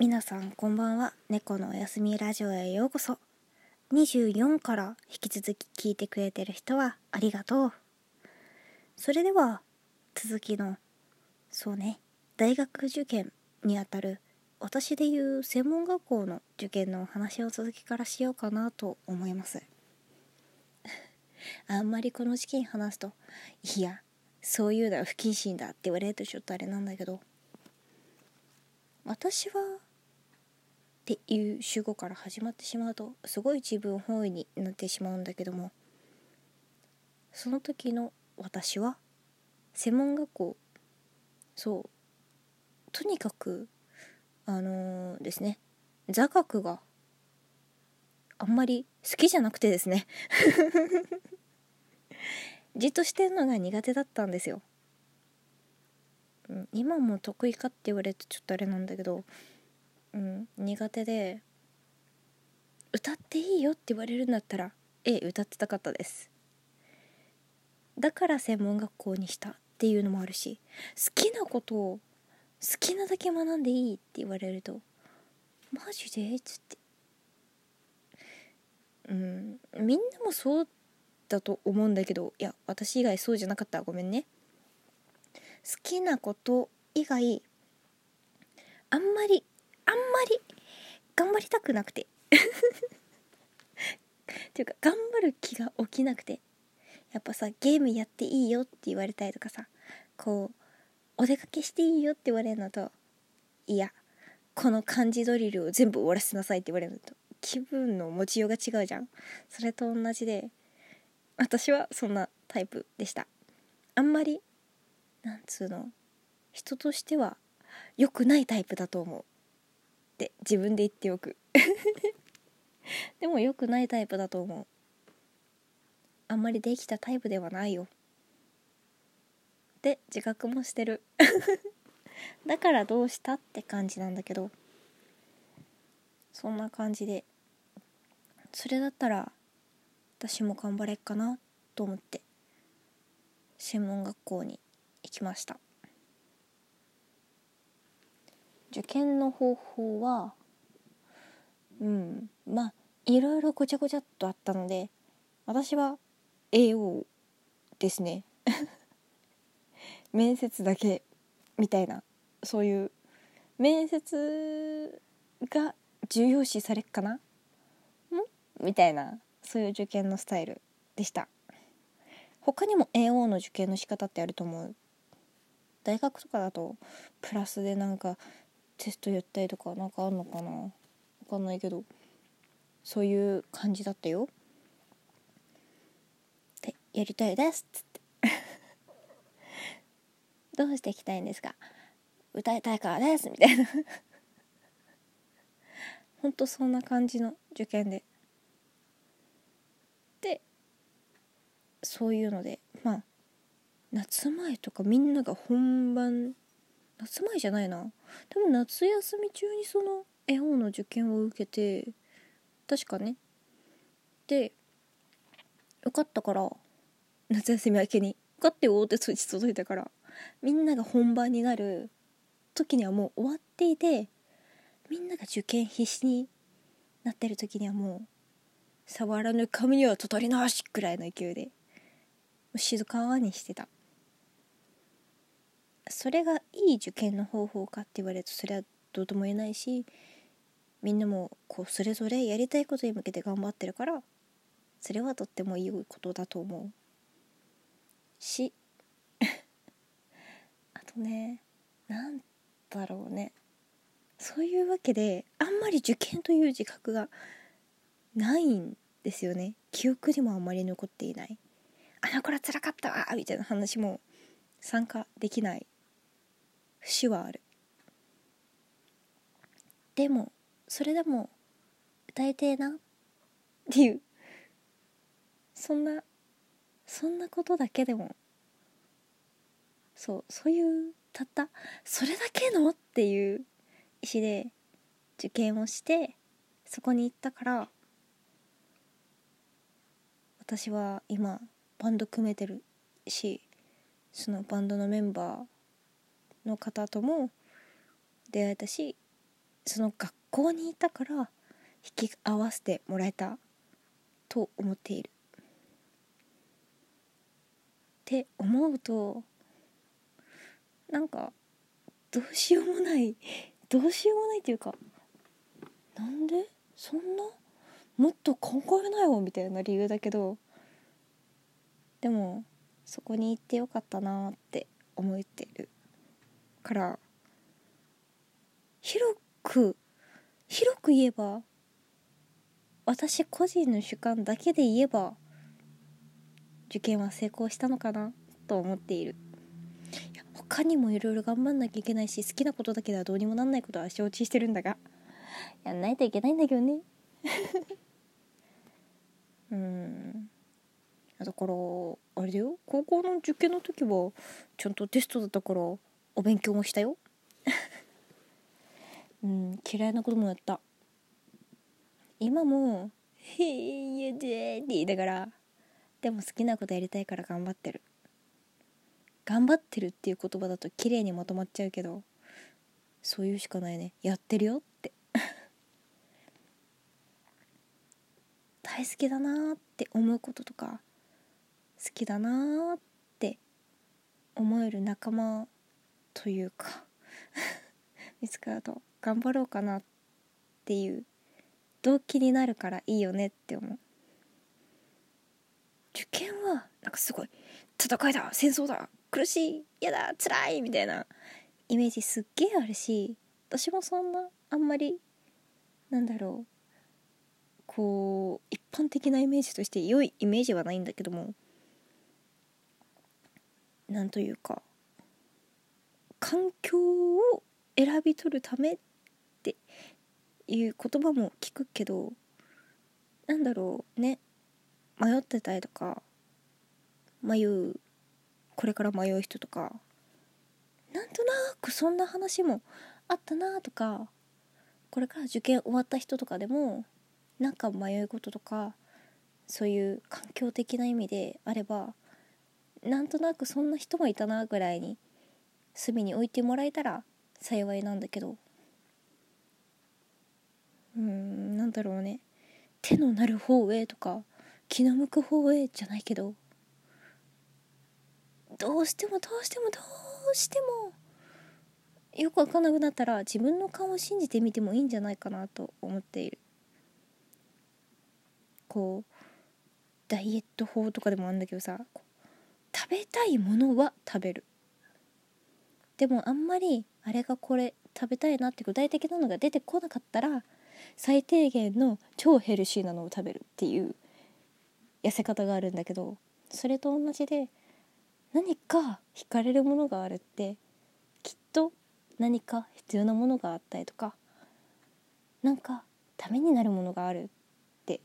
皆さんこんばんは。猫のおやすみラジオへようこそ。24から引き続き聞いてくれてる人はありがとう。それでは続きのそうね大学受験にあたる私でいう専門学校の受験のお話を続きからしようかなと思います。あんまりこの時期に話すといやそういうのは不謹慎だって言われるとちょっとあれなんだけど。私はっていう主語から始まってしまうとすごい自分本位になってしまうんだけどもその時の私は専門学校そうとにかくあのー、ですね座学があんまり好きじゃなくてですね じっとしてるのが苦手だったんですよ、うん、今も得意かって言われるとちょっとあれなんだけどうん苦手で歌っていいよって言われるんだったらええ歌ってたかったです。だから専門学校にしたっていうのもあるし好きなことを好きなだけ学んでいいって言われるとマジで？っつって。うんみんなもそうだと思うんだけどいや私以外そうじゃなかった。ごめんね。好きなこと以外あんまりり頑張りたくなくて。っていうか頑張る気が起きなくて。やっぱさゲームやっていいよって言われたりとかさこうお出かけしていいよって言われるのといやこの漢字ドリルを全部終わらせなさいって言われるのと気分の持ちようが違うじゃん。それと同じで私はそんなタイプでした。あんまりなんつうの人としては良くないタイプだと思う。って自分で言っておく。でも良くないタイプだと思う。あんまりできたタイプではないよ。って自覚もしてる。だからどうしたって感じなんだけど。そんな感じで。それだったら私も頑張れっかなと思って専門学校に行きました。受験の方法はうんまあいろいろごちゃごちゃっとあったので私は AO ですね。面接だけみたいなそういう面接が重要視されっかな？ん？みたいなそういう受験のスタイルでした。他にも AO の受験の仕方ってあると思う。大学とかだとプラスでなんかテストやったりとかなんかあんのかな？わかんないけどそういう感じだったよ。でやりたいですっつって。どうしていきたいんですか？歌いたいからですみたいな。ほんとそんな感じの受験で。でそういうのでまあ夏前とかみんなが本番夏前じゃないな。多分夏休み中にその絵本の受験を受けて確かね。で受かったから夏休み明けに受かってよって通知届いたからみんなが本番になる時にはもう終わっていてみんなが受験必死になってる時にはもう触らぬ髪にはととりなしくらいの勢いで静かにしてた。それがいい受験の方法かって言われるとそれはどうとも言えないしみんなもこうそれぞれやりたいことに向けて頑張ってるからそれはとってもいいことだと思うし。あとねなんだろうね。そういうわけであんまり受験という自覚がないんですよね。記憶にもあんまり残っていない。あの頃つらかったわみたいな話も参加できない節はある。でもそれでも歌いてえなっていう。そんなそんなことだけでも。そうそういうたったそれだけのっていう意思で受験をしてそこに行ったから私は今バンド組めてるしそのバンドのメンバーの方とも出会えたしその学校にいたから引き合わせてもらえたと思っている。って思うとなんかどうしようもない どうしようもないっていうかなんでそんなもっと考えなよみたいな理由だけどでもそこに行ってよかったなって思ってる。から広く広く言えば私個人の主観だけで言えば受験は成功したのかなと思っている。他にもいろいろ頑張んなきゃいけないし好きなことだけではどうにもなんないことは承知してるんだが。やんないといけないんだけどね。うん。だからあれだよ。高校の受験の時はちゃんとテストだったからお勉強もしたよ。うん嫌いなこともやった。今も「へえやで」って言いながらでも好きなことやりたいから頑張ってる。頑張ってるっていう言葉だと綺麗にまとまっちゃうけどそういうしかないね。やってるよって。大好きだなって思うこととか好きだなって思える仲間というか見つかると頑張ろうかなっていう動機になるからいいよねって思う。受験はなんかすごい戦いだ戦争だ苦しい嫌だ辛いみたいなイメージすっげえあるし私もそんなあんまりなんだろうこう一般的なイメージとして良いイメージはないんだけどもなんというか環境を選び取るためっていう言葉も聞くけどなんだろうね。迷ってたりとか迷うこれから迷う人とかなんとなくそんな話もあったなとかこれから受験終わった人とかでもなんか迷い事とかそういう環境的な意味であればなんとなくそんな人もいたなぐらいに隅に置いてもらえたら幸いなんだけど。うんなんだろうね。手のなる方へとか気の向く方へじゃないけど。どうしてもどうしてもどうしてもよくわかんなくなったら自分の顔を信じてみてもいいんじゃないかなと思っている。こうダイエット法とかでもあるんだけどさ食べたいものは食べる。でもあんまりあれがこれ食べたいなって具体的なのが出てこなかったら最低限の超ヘルシーなのを食べるっていう痩せ方があるんだけどそれと同じで何か惹かれるものがあるってきっと何か必要なものがあったりとかなんかためになるものがあるって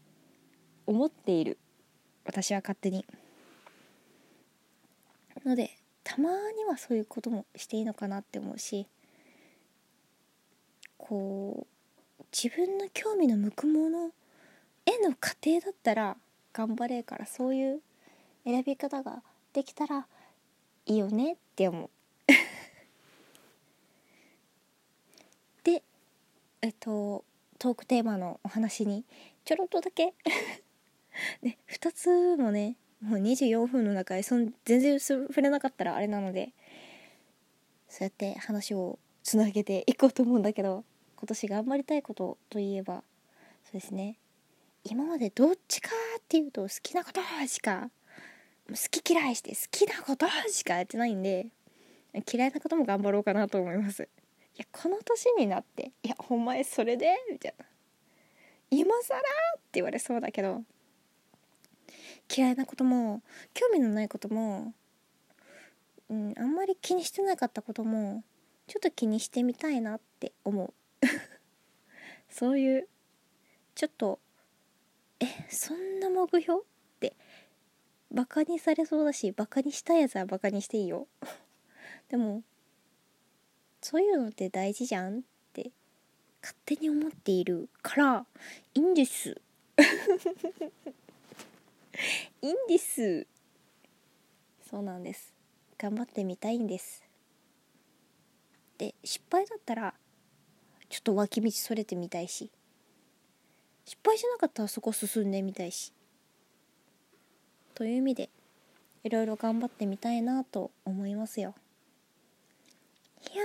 思っている私は勝手に。のでたまにはそういうこともしていいのかなって思うしこう自分の興味の向くものへの過程だったら頑張れるからそういう選び方ができたらいいよねって思う。でえっとトークテーマのお話にちょろっとだけ。ね2つもねもう24分の中でそん全然触れなかったらあれなのでそうやって話をつなげていこうと思うんだけど今年頑張りたいことといえばそうですね今までどっちかっていうと好きなことしか好き嫌いして好きなことしかやってないんで嫌いなことも頑張ろうかなと思いますいやこの年になって「いやお前それで?」みたいな「今更?」って言われそうだけど嫌いなことも興味のないことも、うん、あんまり気にしてなかったこともちょっと気にしてみたいなって思う。そういうちょっとえそんな目標ってバカにされそうだしバカにしたやつはバカにしていいよ。でもそういうのって大事じゃんって勝手に思っているからいいんです。いいんです。そうなんです。頑張ってみたいんです。で失敗だったらちょっと脇道それてみたいし。失敗しなかったらそこ進んでみたいし。という意味でいろいろ頑張ってみたいなと思いますよ。いや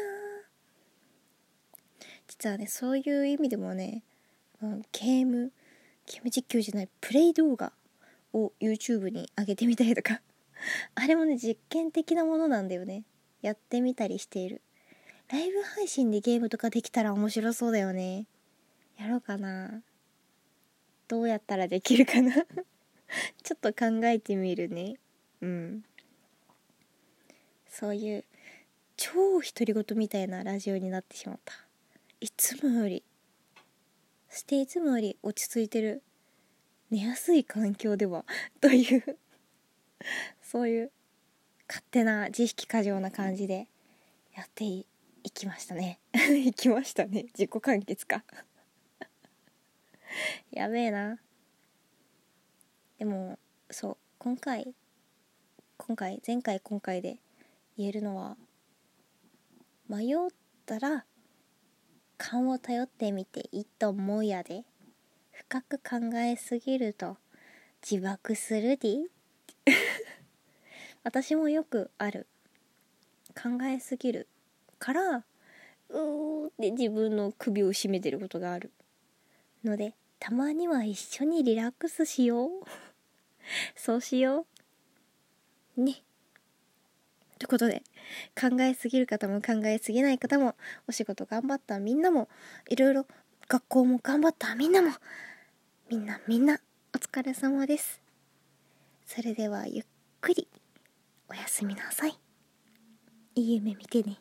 実はねそういう意味でもね、うん、ゲームゲーム実況じゃないプレイ動画を YouTube に上げてみたりとか。あれもね実験的なものなんだよね。やってみたりしている。ライブ配信でゲームとかできたら面白そうだよね。やろうかな。どうやったらできるかな。ちょっと考えてみるね。うん。そういう超独り言みたいなラジオになってしまった。いつもより。していつもより落ち着いてる。寝やすい環境では というそういう勝手な自意識過剰な感じでやっていきましたね。いきましたね。自己完結か。やべえな。でもそう今回今回前回今回で言えるのは迷ったら勘を頼ってみていいと思うやで。深く考えすぎると自爆するで？私もよくある。考えすぎるからうーって自分の首を絞めてることがある。のでたまには一緒にリラックスしよう。そうしよう。ね。ということで考えすぎる方も考えすぎない方もお仕事頑張ったみんなもいろいろ学校も頑張ったみんなもみんなみんなお疲れ様です。それではゆっくりおやすみなさい。いい夢見てね。